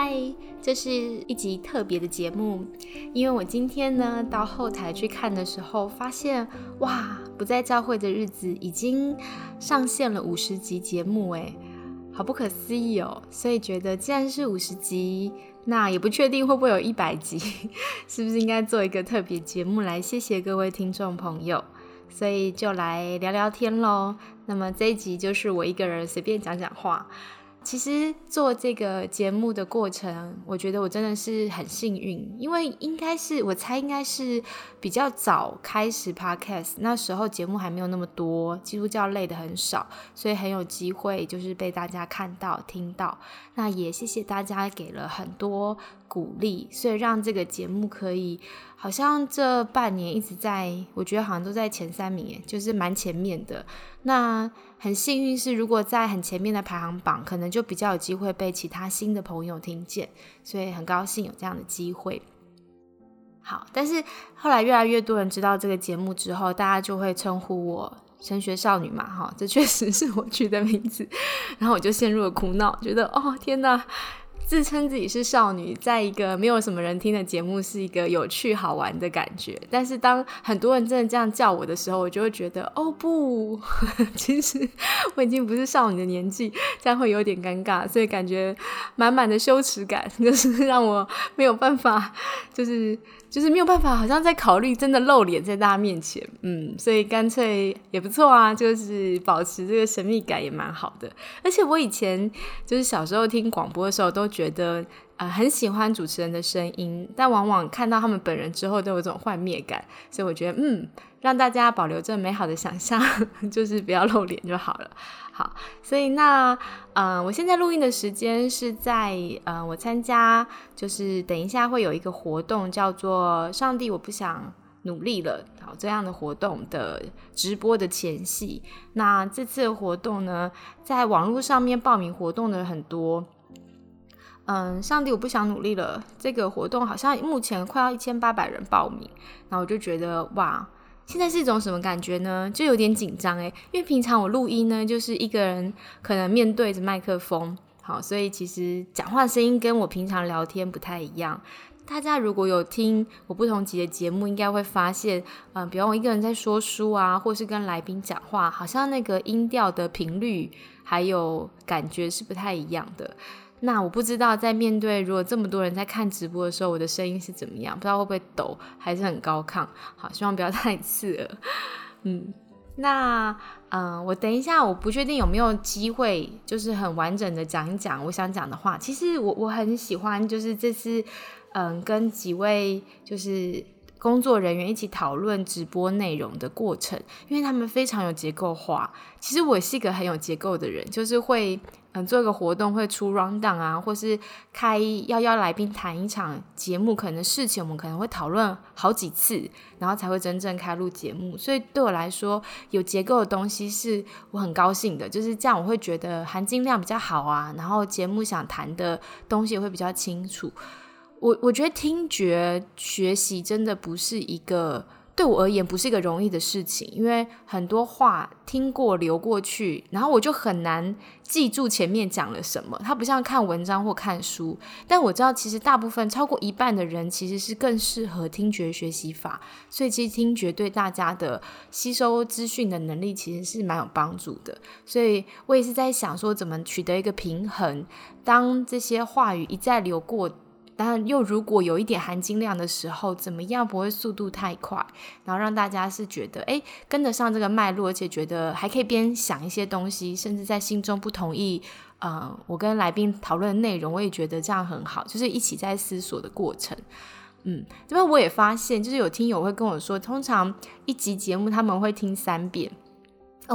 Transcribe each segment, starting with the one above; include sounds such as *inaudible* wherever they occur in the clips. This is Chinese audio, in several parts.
嗨，这是一集特别的节目，因为我今天呢到后台去看的时候，发现哇，不在教会的日子已经上线了五十集节目，哎，好不可思议哦！所以觉得既然是五十集，那也不确定会不会有一百集，*laughs* 是不是应该做一个特别节目来谢谢各位听众朋友？所以就来聊聊天喽。那么这一集就是我一个人随便讲讲话。其实做这个节目的过程，我觉得我真的是很幸运，因为应该是我猜应该是比较早开始 podcast，那时候节目还没有那么多，基督教类的很少，所以很有机会就是被大家看到听到。那也谢谢大家给了很多鼓励，所以让这个节目可以好像这半年一直在，我觉得好像都在前三名，就是蛮前面的。那很幸运是，如果在很前面的排行榜，可能就比较有机会被其他新的朋友听见，所以很高兴有这样的机会。好，但是后来越来越多人知道这个节目之后，大家就会称呼我升学少女嘛，哈，这确实是我取的名字，然后我就陷入了苦恼，觉得哦天哪。自称自己是少女，在一个没有什么人听的节目，是一个有趣好玩的感觉。但是当很多人真的这样叫我的时候，我就会觉得，哦不，*laughs* 其实我已经不是少女的年纪，这样会有点尴尬，所以感觉满满的羞耻感，*laughs* 就是让我没有办法，就是。就是没有办法，好像在考虑真的露脸在大家面前，嗯，所以干脆也不错啊，就是保持这个神秘感也蛮好的。而且我以前就是小时候听广播的时候，都觉得呃很喜欢主持人的声音，但往往看到他们本人之后，都有种幻灭感。所以我觉得，嗯，让大家保留这美好的想象，*laughs* 就是不要露脸就好了。好，所以那，嗯，我现在录音的时间是在，嗯，我参加，就是等一下会有一个活动，叫做“上帝，我不想努力了”，好，这样的活动的直播的前戏。那这次活动呢，在网络上面报名活动的很多，嗯，“上帝，我不想努力了”这个活动好像目前快要一千八百人报名，那我就觉得哇。现在是一种什么感觉呢？就有点紧张诶，因为平常我录音呢，就是一个人可能面对着麦克风，好，所以其实讲话声音跟我平常聊天不太一样。大家如果有听我不同集的节目，应该会发现，嗯，比方我一个人在说书啊，或是跟来宾讲话，好像那个音调的频率还有感觉是不太一样的。那我不知道在面对如果这么多人在看直播的时候，我的声音是怎么样？不知道会不会抖，还是很高亢？好，希望不要 *laughs* 太刺耳。嗯，那嗯，我等一下，我不确定有没有机会，就是很完整的讲一讲我想讲的话。其实我我很喜欢，就是这次嗯，跟几位就是工作人员一起讨论直播内容的过程，因为他们非常有结构化。其实我是一个很有结构的人，就是会。嗯，做一个活动会出 round down 啊，或是开要邀来宾谈一场节目，可能事情我们可能会讨论好几次，然后才会真正开录节目。所以对我来说，有结构的东西是我很高兴的，就是这样，我会觉得含金量比较好啊，然后节目想谈的东西也会比较清楚。我我觉得听觉学习真的不是一个。对我而言不是一个容易的事情，因为很多话听过流过去，然后我就很难记住前面讲了什么。它不像看文章或看书，但我知道其实大部分超过一半的人其实是更适合听觉学习法，所以其实听觉对大家的吸收资讯的能力其实是蛮有帮助的。所以我也是在想说，怎么取得一个平衡，当这些话语一再流过。但又如果有一点含金量的时候，怎么样不会速度太快，然后让大家是觉得哎跟得上这个脉络，而且觉得还可以边想一些东西，甚至在心中不同意，呃，我跟来宾讨论的内容，我也觉得这样很好，就是一起在思索的过程。嗯，这边我也发现，就是有听友会跟我说，通常一集节目他们会听三遍。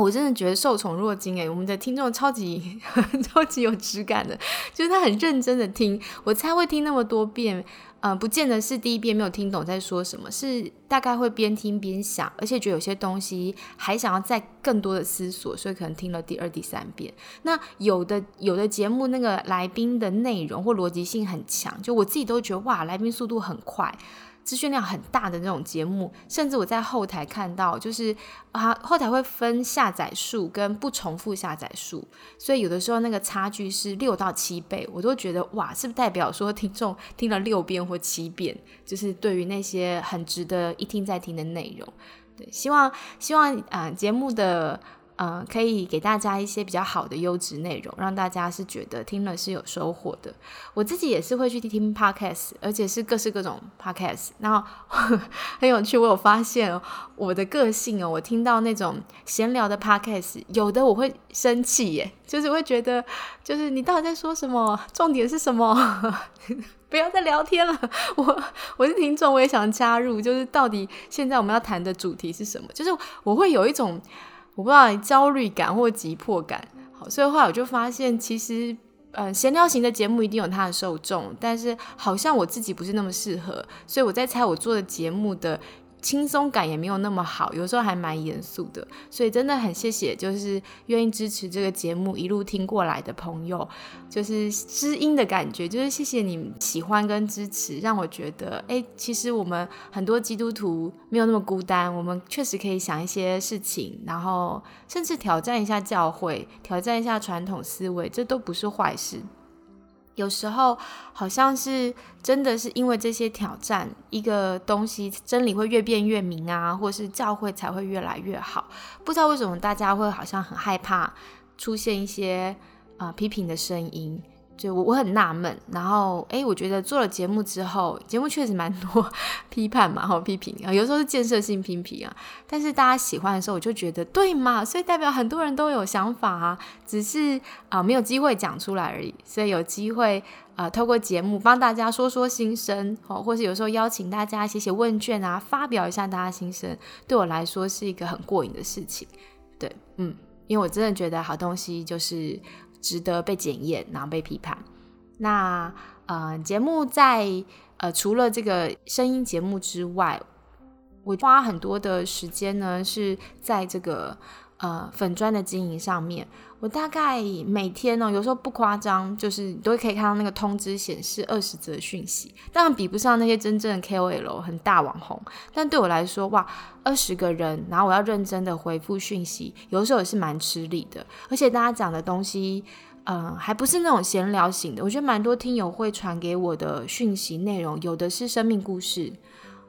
我真的觉得受宠若惊诶，我们的听众超级 *laughs* 超级有质感的，就是他很认真的听，我才会听那么多遍，嗯，不见得是第一遍没有听懂在说什么，是大概会边听边想，而且觉得有些东西还想要再更多的思索，所以可能听了第二、第三遍。那有的有的节目那个来宾的内容或逻辑性很强，就我自己都觉得哇，来宾速度很快。资讯量很大的那种节目，甚至我在后台看到，就是啊，后台会分下载数跟不重复下载数，所以有的时候那个差距是六到七倍，我都觉得哇，是不是代表说听众听了六遍或七遍，就是对于那些很值得一听再听的内容，对，希望希望啊节目的。嗯，可以给大家一些比较好的优质内容，让大家是觉得听了是有收获的。我自己也是会去听 podcast，而且是各式各种 podcast。然后 *laughs* 很有趣，我有发现我的个性哦，我听到那种闲聊的 podcast，有的我会生气耶，就是会觉得，就是你到底在说什么？重点是什么？*laughs* 不要再聊天了。我我是听众，我也想加入。就是到底现在我们要谈的主题是什么？就是我会有一种。我不知道焦虑感或急迫感，好，所以后来我就发现，其实，嗯，闲聊型的节目一定有它的受众，但是好像我自己不是那么适合，所以我在猜我做的节目的。轻松感也没有那么好，有时候还蛮严肃的，所以真的很谢谢，就是愿意支持这个节目一路听过来的朋友，就是知音的感觉，就是谢谢你喜欢跟支持，让我觉得，哎，其实我们很多基督徒没有那么孤单，我们确实可以想一些事情，然后甚至挑战一下教会，挑战一下传统思维，这都不是坏事。有时候好像是真的是因为这些挑战，一个东西真理会越变越明啊，或是教会才会越来越好。不知道为什么大家会好像很害怕出现一些啊批评的声音。就我我很纳闷，然后哎，我觉得做了节目之后，节目确实蛮多 *laughs* 批判嘛，好批评啊，有时候是建设性批评啊，但是大家喜欢的时候，我就觉得对嘛，所以代表很多人都有想法啊，只是啊没有机会讲出来而已，所以有机会啊透过节目帮大家说说心声，哦，或是有时候邀请大家写写问卷啊，发表一下大家心声，对我来说是一个很过瘾的事情，对，嗯，因为我真的觉得好东西就是。值得被检验，然后被批判。那呃，节目在呃，除了这个声音节目之外，我花很多的时间呢，是在这个呃粉砖的经营上面。我大概每天呢，有时候不夸张，就是都可以看到那个通知显示二十则讯息，当然比不上那些真正的 KOL 很大网红。但对我来说，哇，二十个人，然后我要认真的回复讯息，有时候也是蛮吃力的。而且大家讲的东西，嗯，还不是那种闲聊型的。我觉得蛮多听友会传给我的讯息内容，有的是生命故事，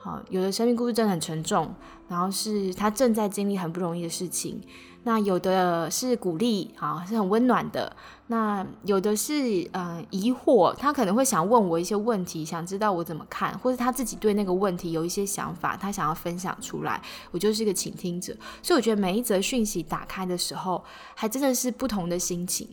好，有的生命故事真的很沉重，然后是他正在经历很不容易的事情。那有的是鼓励，啊，是很温暖的。那有的是呃疑惑，他可能会想问我一些问题，想知道我怎么看，或者他自己对那个问题有一些想法，他想要分享出来。我就是一个倾听者，所以我觉得每一则讯息打开的时候，还真的是不同的心情。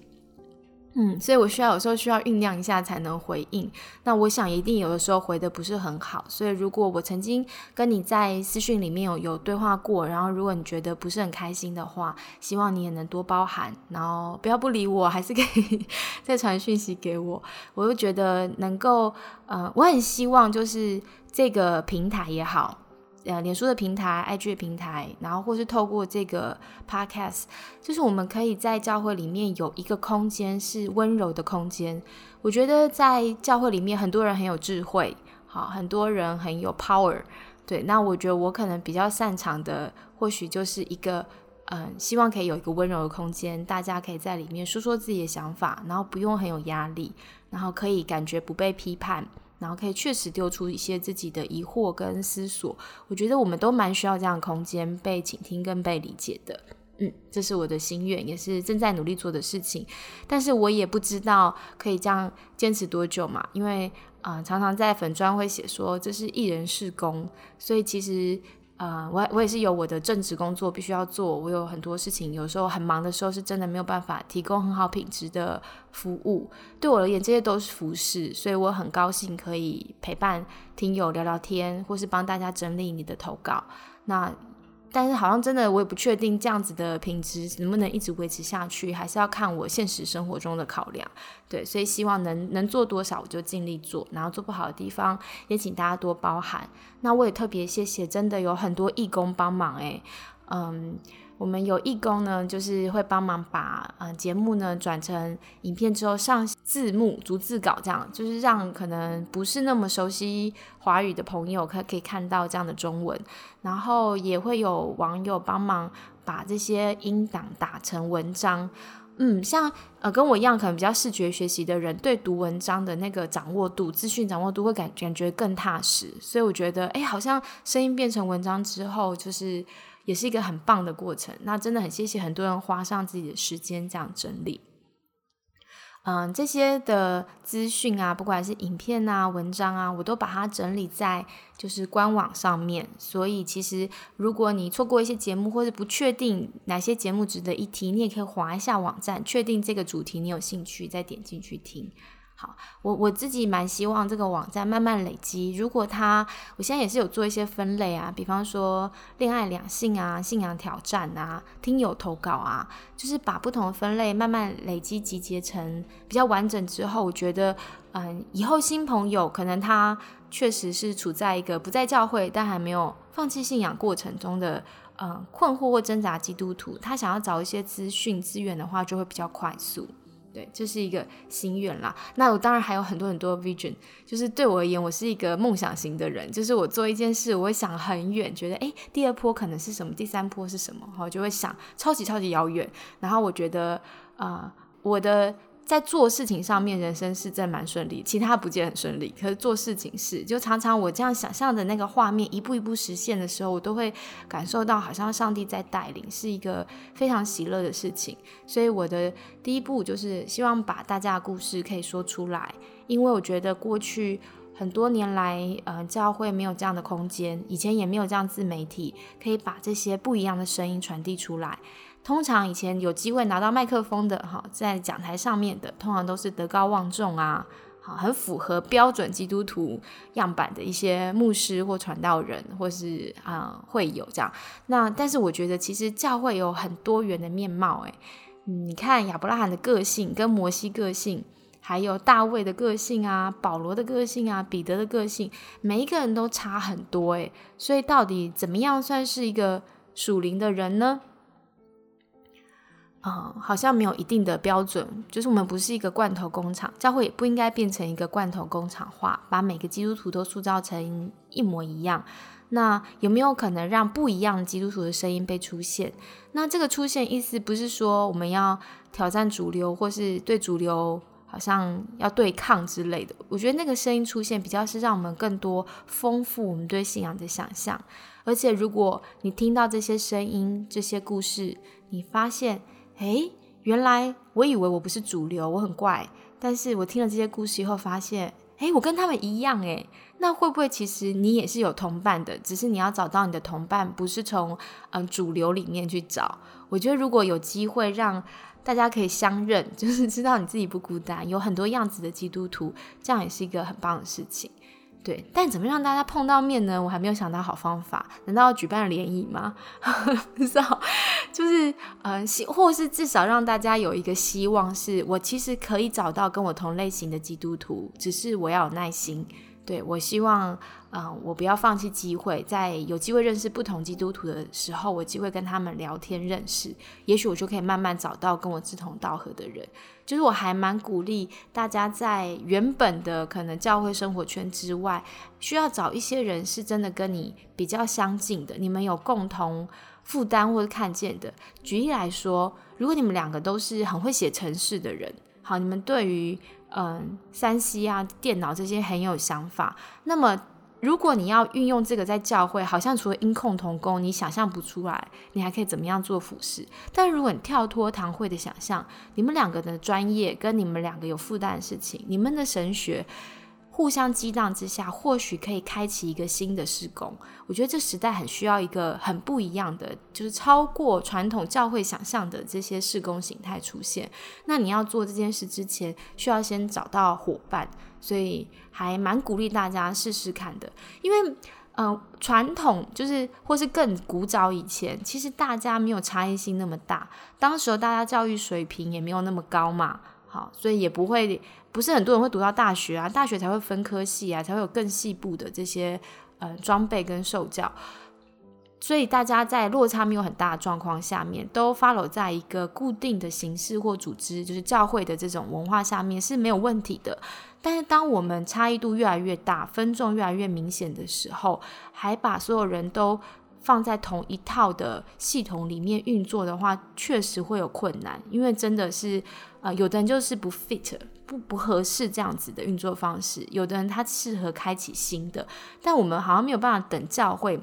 嗯，所以我需要有时候需要酝酿一下才能回应。那我想一定有的时候回的不是很好，所以如果我曾经跟你在私讯里面有有对话过，然后如果你觉得不是很开心的话，希望你也能多包涵，然后不要不理我，还是可以 *laughs* 再传讯息给我。我又觉得能够，呃，我很希望就是这个平台也好。呃，脸书的平台、IG 的平台，然后或是透过这个 Podcast，就是我们可以在教会里面有一个空间是温柔的空间。我觉得在教会里面，很多人很有智慧，好，很多人很有 power。对，那我觉得我可能比较擅长的，或许就是一个，嗯，希望可以有一个温柔的空间，大家可以在里面说说自己的想法，然后不用很有压力，然后可以感觉不被批判。然后可以确实丢出一些自己的疑惑跟思索，我觉得我们都蛮需要这样的空间被倾听跟被理解的。嗯，这是我的心愿，也是正在努力做的事情。但是我也不知道可以这样坚持多久嘛，因为啊，常常在粉砖会写说这是一人事工，所以其实。呃，我我也是有我的正职工作必须要做，我有很多事情，有时候很忙的时候是真的没有办法提供很好品质的服务。对我而言，这些都是服饰，所以我很高兴可以陪伴听友聊聊天，或是帮大家整理你的投稿。那。但是好像真的，我也不确定这样子的品质能不能一直维持下去，还是要看我现实生活中的考量。对，所以希望能能做多少我就尽力做，然后做不好的地方也请大家多包涵。那我也特别谢谢，真的有很多义工帮忙诶。嗯，我们有义工呢，就是会帮忙把呃节目呢转成影片之后上字幕、逐字稿，这样就是让可能不是那么熟悉华语的朋友可可以看到这样的中文。然后也会有网友帮忙把这些音档打成文章。嗯，像呃跟我一样可能比较视觉学习的人，对读文章的那个掌握度、资讯掌握度会感感觉更踏实。所以我觉得，哎，好像声音变成文章之后，就是。也是一个很棒的过程，那真的很谢谢很多人花上自己的时间这样整理。嗯，这些的资讯啊，不管是影片啊、文章啊，我都把它整理在就是官网上面。所以其实如果你错过一些节目，或者不确定哪些节目值得一提，你也可以划一下网站，确定这个主题你有兴趣，再点进去听。好，我我自己蛮希望这个网站慢慢累积。如果它，我现在也是有做一些分类啊，比方说恋爱、两性啊、信仰挑战啊、听友投稿啊，就是把不同的分类慢慢累积集结成比较完整之后，我觉得，嗯，以后新朋友可能他确实是处在一个不在教会但还没有放弃信仰过程中的，嗯，困惑或挣扎基督徒，他想要找一些资讯资源的话，就会比较快速。对，这是一个心愿啦。那我当然还有很多很多 vision，就是对我而言，我是一个梦想型的人。就是我做一件事，我会想很远，觉得诶，第二波可能是什么，第三波是什么，我就会想超级超级遥远。然后我觉得，啊，我的。在做事情上面，人生是真蛮顺利，其他不见很顺利。可是做事情是，就常常我这样想象的那个画面一步一步实现的时候，我都会感受到好像上帝在带领，是一个非常喜乐的事情。所以我的第一步就是希望把大家的故事可以说出来，因为我觉得过去很多年来，呃，教会没有这样的空间，以前也没有这样自媒体可以把这些不一样的声音传递出来。通常以前有机会拿到麦克风的，哈，在讲台上面的，通常都是德高望重啊，好，很符合标准基督徒样板的一些牧师或传道人，或是啊会有这样。那但是我觉得其实教会有很多元的面貌，诶，你看亚伯拉罕的个性跟摩西个性，还有大卫的个性啊，保罗的个性啊，彼得的个性，每一个人都差很多，诶，所以到底怎么样算是一个属灵的人呢？嗯，好像没有一定的标准，就是我们不是一个罐头工厂，教会也不应该变成一个罐头工厂化，把每个基督徒都塑造成一模一样。那有没有可能让不一样基督徒的声音被出现？那这个出现意思不是说我们要挑战主流，或是对主流好像要对抗之类的。我觉得那个声音出现，比较是让我们更多丰富我们对信仰的想象。而且如果你听到这些声音、这些故事，你发现。诶，原来我以为我不是主流，我很怪。但是我听了这些故事以后，发现，诶，我跟他们一样。诶，那会不会其实你也是有同伴的？只是你要找到你的同伴，不是从嗯主流里面去找。我觉得如果有机会让大家可以相认，就是知道你自己不孤单，有很多样子的基督徒，这样也是一个很棒的事情。对，但怎么让大家碰到面呢？我还没有想到好方法。难道要举办联谊吗？*laughs* 不知道，就是呃，或是至少让大家有一个希望，是我其实可以找到跟我同类型的基督徒，只是我要有耐心。对我希望，嗯，我不要放弃机会，在有机会认识不同基督徒的时候，我机会跟他们聊天认识，也许我就可以慢慢找到跟我志同道合的人。就是我还蛮鼓励大家在原本的可能教会生活圈之外，需要找一些人是真的跟你比较相近的，你们有共同负担或者看见的。举例来说，如果你们两个都是很会写程式的人，好，你们对于嗯，三 C 啊，电脑这些很有想法。那么，如果你要运用这个在教会，好像除了音控同工，你想象不出来，你还可以怎么样做服饰？但如果你跳脱堂会的想象，你们两个的专业跟你们两个有负担的事情，你们的神学。互相激荡之下，或许可以开启一个新的施工。我觉得这时代很需要一个很不一样的，就是超过传统教会想象的这些施工形态出现。那你要做这件事之前，需要先找到伙伴，所以还蛮鼓励大家试试看的。因为，呃，传统就是或是更古早以前，其实大家没有差异性那么大，当时大家教育水平也没有那么高嘛。好，所以也不会，不是很多人会读到大学啊，大学才会分科系啊，才会有更细部的这些呃装备跟受教。所以大家在落差没有很大的状况下面，都 follow 在一个固定的形式或组织，就是教会的这种文化下面是没有问题的。但是当我们差异度越来越大，分众越来越明显的时候，还把所有人都放在同一套的系统里面运作的话，确实会有困难，因为真的是呃，有的人就是不 fit，不不合适这样子的运作方式；有的人他适合开启新的，但我们好像没有办法等教会。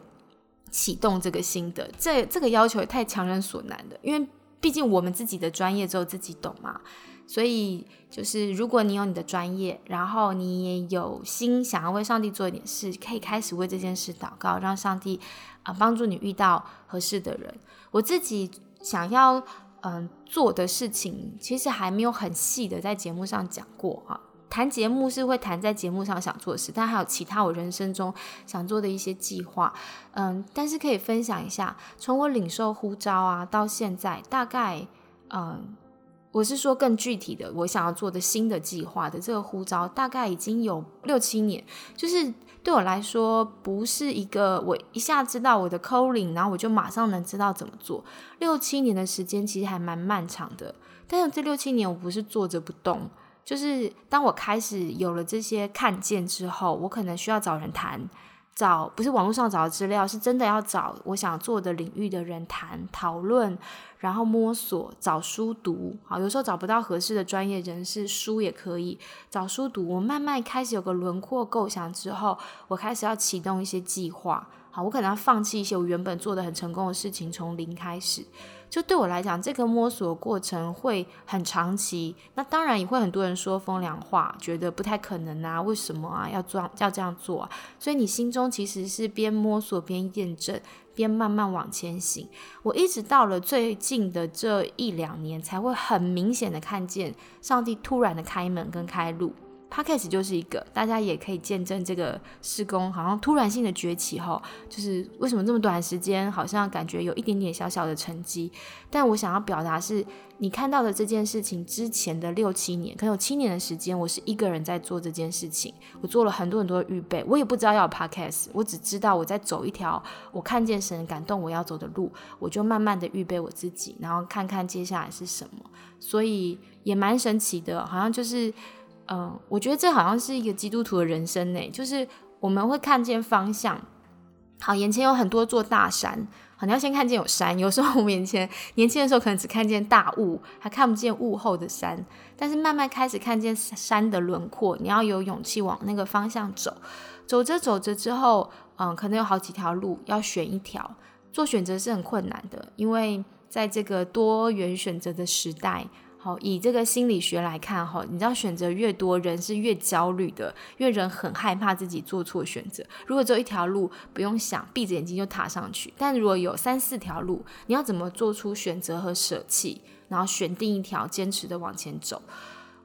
启动这个新的，这这个要求也太强人所难了，因为毕竟我们自己的专业只有自己懂嘛，所以就是如果你有你的专业，然后你也有心想要为上帝做一点事，可以开始为这件事祷告，让上帝啊帮助你遇到合适的人。我自己想要嗯做的事情，其实还没有很细的在节目上讲过哈。谈节目是会谈在节目上想做的事，但还有其他我人生中想做的一些计划，嗯，但是可以分享一下，从我领受呼召啊到现在，大概，嗯，我是说更具体的，我想要做的新的计划的这个呼召，大概已经有六七年，就是对我来说，不是一个我一下知道我的 calling，然后我就马上能知道怎么做，六七年的时间其实还蛮漫长的，但是这六七年我不是坐着不动。就是当我开始有了这些看见之后，我可能需要找人谈，找不是网络上找的资料，是真的要找我想做的领域的人谈讨论，然后摸索找书读。好，有时候找不到合适的专业人士，书也可以找书读。我慢慢开始有个轮廓构想之后，我开始要启动一些计划。好，我可能要放弃一些我原本做的很成功的事情，从零开始。就对我来讲，这个摸索过程会很长期。那当然也会很多人说风凉话，觉得不太可能啊，为什么啊要做要这样做啊？所以你心中其实是边摸索边验证，边慢慢往前行。我一直到了最近的这一两年，才会很明显的看见上帝突然的开门跟开路。Podcast 就是一个，大家也可以见证这个施工好像突然性的崛起哈，就是为什么这么短时间，好像感觉有一点点小小的成绩。但我想要表达是，你看到的这件事情之前的六七年，可能有七年的时间，我是一个人在做这件事情，我做了很多很多的预备，我也不知道要 Podcast，我只知道我在走一条我看见神感动我要走的路，我就慢慢的预备我自己，然后看看接下来是什么，所以也蛮神奇的，好像就是。嗯，我觉得这好像是一个基督徒的人生呢，就是我们会看见方向，好，眼前有很多座大山，好，你要先看见有山。有时候我们眼前年轻的时候可能只看见大雾，还看不见雾后的山，但是慢慢开始看见山的轮廓，你要有勇气往那个方向走。走着走着之后，嗯，可能有好几条路要选一条，做选择是很困难的，因为在这个多元选择的时代。好，以这个心理学来看，哈，你知道选择越多，人是越焦虑的，因为人很害怕自己做错选择。如果只有一条路，不用想，闭着眼睛就踏上去；但如果有三四条路，你要怎么做出选择和舍弃，然后选定一条，坚持的往前走？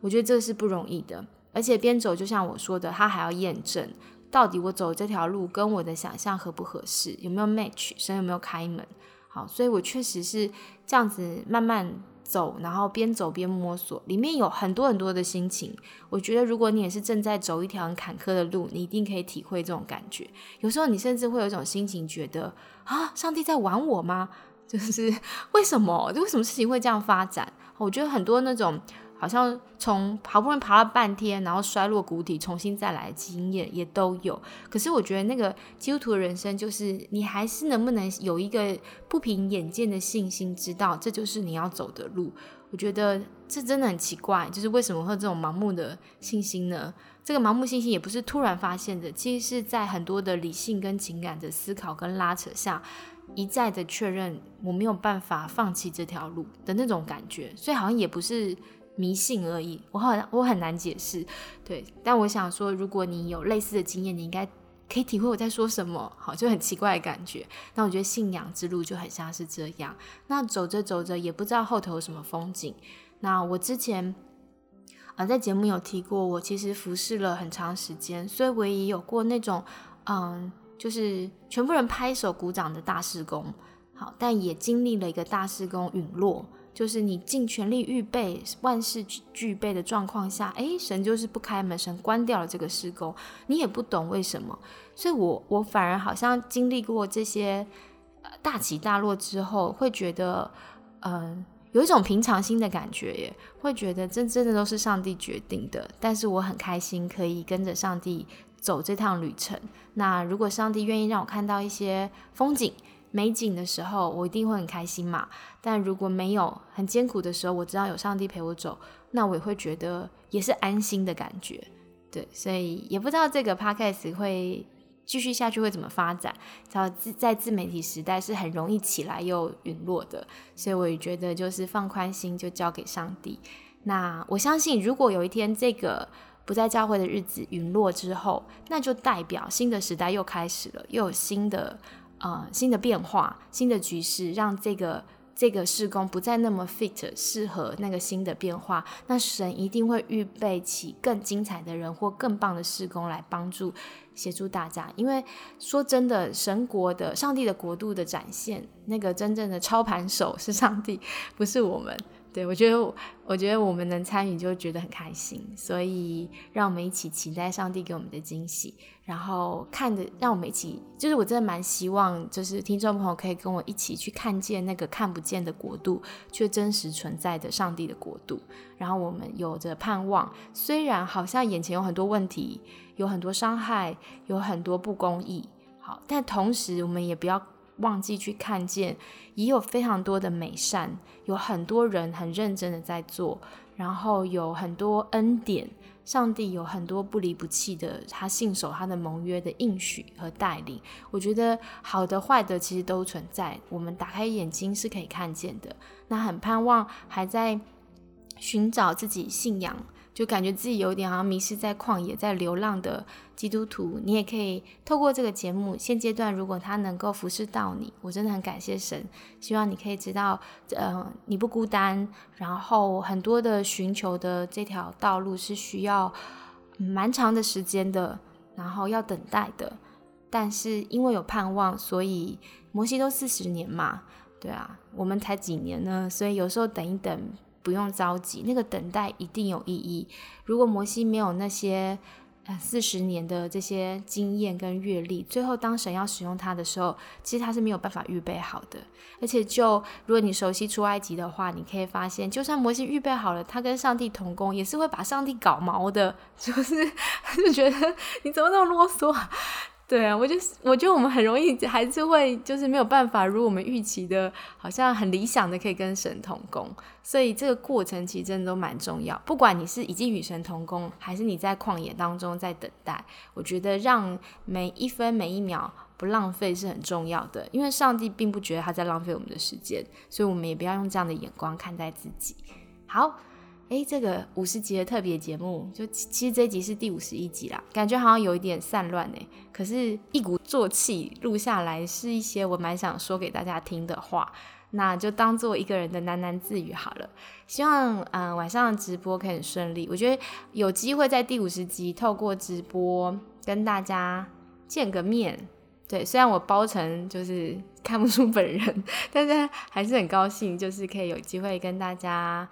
我觉得这是不容易的。而且边走，就像我说的，他还要验证到底我走这条路跟我的想象合不合适，有没有 match，神有没有开门？好，所以我确实是这样子慢慢。走，然后边走边摸索，里面有很多很多的心情。我觉得，如果你也是正在走一条很坎坷的路，你一定可以体会这种感觉。有时候，你甚至会有一种心情，觉得啊，上帝在玩我吗？*laughs* 就是 *laughs* 为什么？为什么事情会这样发展？我觉得很多那种。好像从好不容易爬了半天，然后摔落谷底，重新再来经验也都有。可是我觉得那个基督徒的人生，就是你还是能不能有一个不凭眼见的信心，知道这就是你要走的路。我觉得这真的很奇怪，就是为什么会这种盲目的信心呢？这个盲目信心也不是突然发现的，其实是在很多的理性跟情感的思考跟拉扯下，一再的确认我没有办法放弃这条路的那种感觉。所以好像也不是。迷信而已，我好像我很难解释，对。但我想说，如果你有类似的经验，你应该可以体会我在说什么，好，就很奇怪的感觉。那我觉得信仰之路就很像是这样。那走着走着，也不知道后头有什么风景。那我之前啊，在节目有提过，我其实服侍了很长时间，所以我也有过那种嗯，就是全部人拍手鼓掌的大事工，好，但也经历了一个大事工陨落。就是你尽全力预备，万事俱备的状况下，诶，神就是不开门，神关掉了这个施工，你也不懂为什么，所以我我反而好像经历过这些呃大起大落之后，会觉得嗯有一种平常心的感觉耶，会觉得这真的都是上帝决定的。但是我很开心可以跟着上帝走这趟旅程。那如果上帝愿意让我看到一些风景美景的时候，我一定会很开心嘛。但如果没有很艰苦的时候，我知道有上帝陪我走，那我也会觉得也是安心的感觉。对，所以也不知道这个 podcast 会继续下去会怎么发展。然后自在自媒体时代是很容易起来又陨落的，所以我也觉得就是放宽心，就交给上帝。那我相信，如果有一天这个不在教会的日子陨落之后，那就代表新的时代又开始了，又有新的呃新的变化、新的局势，让这个。这个事工不再那么 fit 适合那个新的变化，那神一定会预备起更精彩的人或更棒的事工来帮助协助大家。因为说真的，神国的上帝的国度的展现，那个真正的操盘手是上帝，不是我们。对，我觉得，我觉得我们能参与就觉得很开心，所以让我们一起期待上帝给我们的惊喜，然后看着，让我们一起，就是我真的蛮希望，就是听众朋友可以跟我一起去看见那个看不见的国度，却真实存在的上帝的国度，然后我们有着盼望，虽然好像眼前有很多问题，有很多伤害，有很多不公义，好，但同时我们也不要。忘记去看见，也有非常多的美善，有很多人很认真的在做，然后有很多恩典，上帝有很多不离不弃的，他信守他的盟约的应许和带领。我觉得好的坏的其实都存在，我们打开眼睛是可以看见的。那很盼望还在寻找自己信仰。就感觉自己有点好像迷失在旷野，在流浪的基督徒，你也可以透过这个节目，现阶段如果他能够服侍到你，我真的很感谢神。希望你可以知道，呃，你不孤单。然后很多的寻求的这条道路是需要蛮长的时间的，然后要等待的。但是因为有盼望，所以摩西都四十年嘛，对啊，我们才几年呢？所以有时候等一等。不用着急，那个等待一定有意义。如果摩西没有那些呃四十年的这些经验跟阅历，最后当神要使用他的时候，其实他是没有办法预备好的。而且，就如果你熟悉出埃及的话，你可以发现，就算摩西预备好了，他跟上帝同工，也是会把上帝搞毛的，*laughs* 就是 *laughs* 就觉得你怎么那么啰嗦。对啊，我就是我觉得我们很容易还是会就是没有办法如我们预期的，好像很理想的可以跟神同工，所以这个过程其实真的都蛮重要。不管你是已经与神同工，还是你在旷野当中在等待，我觉得让每一分每一秒不浪费是很重要的。因为上帝并不觉得他在浪费我们的时间，所以我们也不要用这样的眼光看待自己。好。哎，这个五十集的特别节目，就其实这一集是第五十一集啦，感觉好像有一点散乱哎，可是一鼓作气录下来，是一些我蛮想说给大家听的话，那就当做一个人的喃喃自语好了。希望嗯晚上的直播可以很顺利，我觉得有机会在第五十集透过直播跟大家见个面。对，虽然我包成就是看不出本人，*laughs* 但是还是很高兴，就是可以有机会跟大家。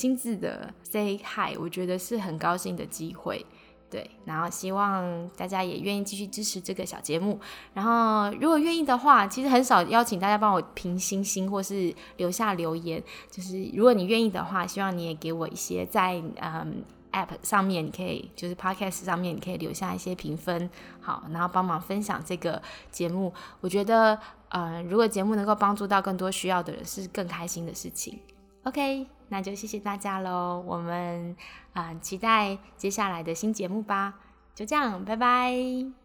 亲自的 say hi，我觉得是很高兴的机会，对，然后希望大家也愿意继续支持这个小节目，然后如果愿意的话，其实很少邀请大家帮我评星星或是留下留言，就是如果你愿意的话，希望你也给我一些在嗯 app 上面，你可以就是 podcast 上面你可以留下一些评分，好，然后帮忙分享这个节目，我觉得呃如果节目能够帮助到更多需要的人，是更开心的事情。OK。那就谢谢大家喽，我们啊期待接下来的新节目吧，就这样，拜拜。